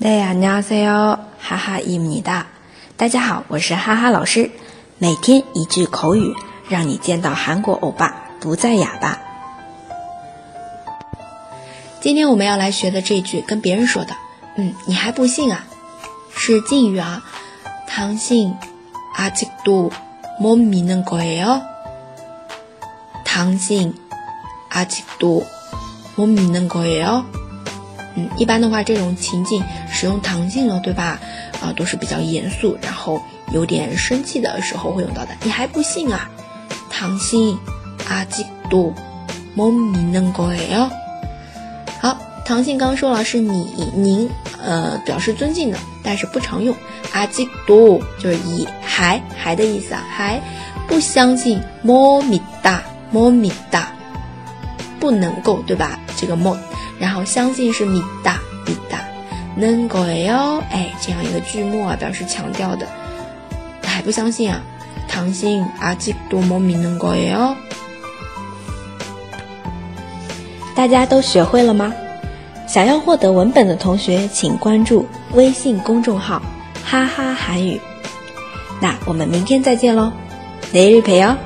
大家好，哈哈伊米哒。大家好，我是哈哈老师。每天一句口语，让你见到韩国欧巴不再哑巴。今天我们要来学的这句，跟别人说的，嗯，你还不信啊？是敬语啊。당신아직도못믿는거예 요？ 당신아직도못믿는거예 요？ 嗯，一般的话，这种情景 使用唐性了，对吧？啊，都是比较严肃，然后有点生气的时候会用到的。你还不信啊？唐性阿基多莫米能过哟。好，唐性刚说了是你您呃表示尊敬的，但是不常用。阿基多就是以还还的意思啊，还不相信莫米达莫米达不能够，对吧？这个莫。然后相信是米大米大，能够哟，哎，这样一个句末啊，表示强调的，还不相信啊？唐心阿基多么米能够哟？大家都学会了吗？想要获得文本的同学，请关注微信公众号“哈哈韩语”。那我们明天再见喽，내일봬요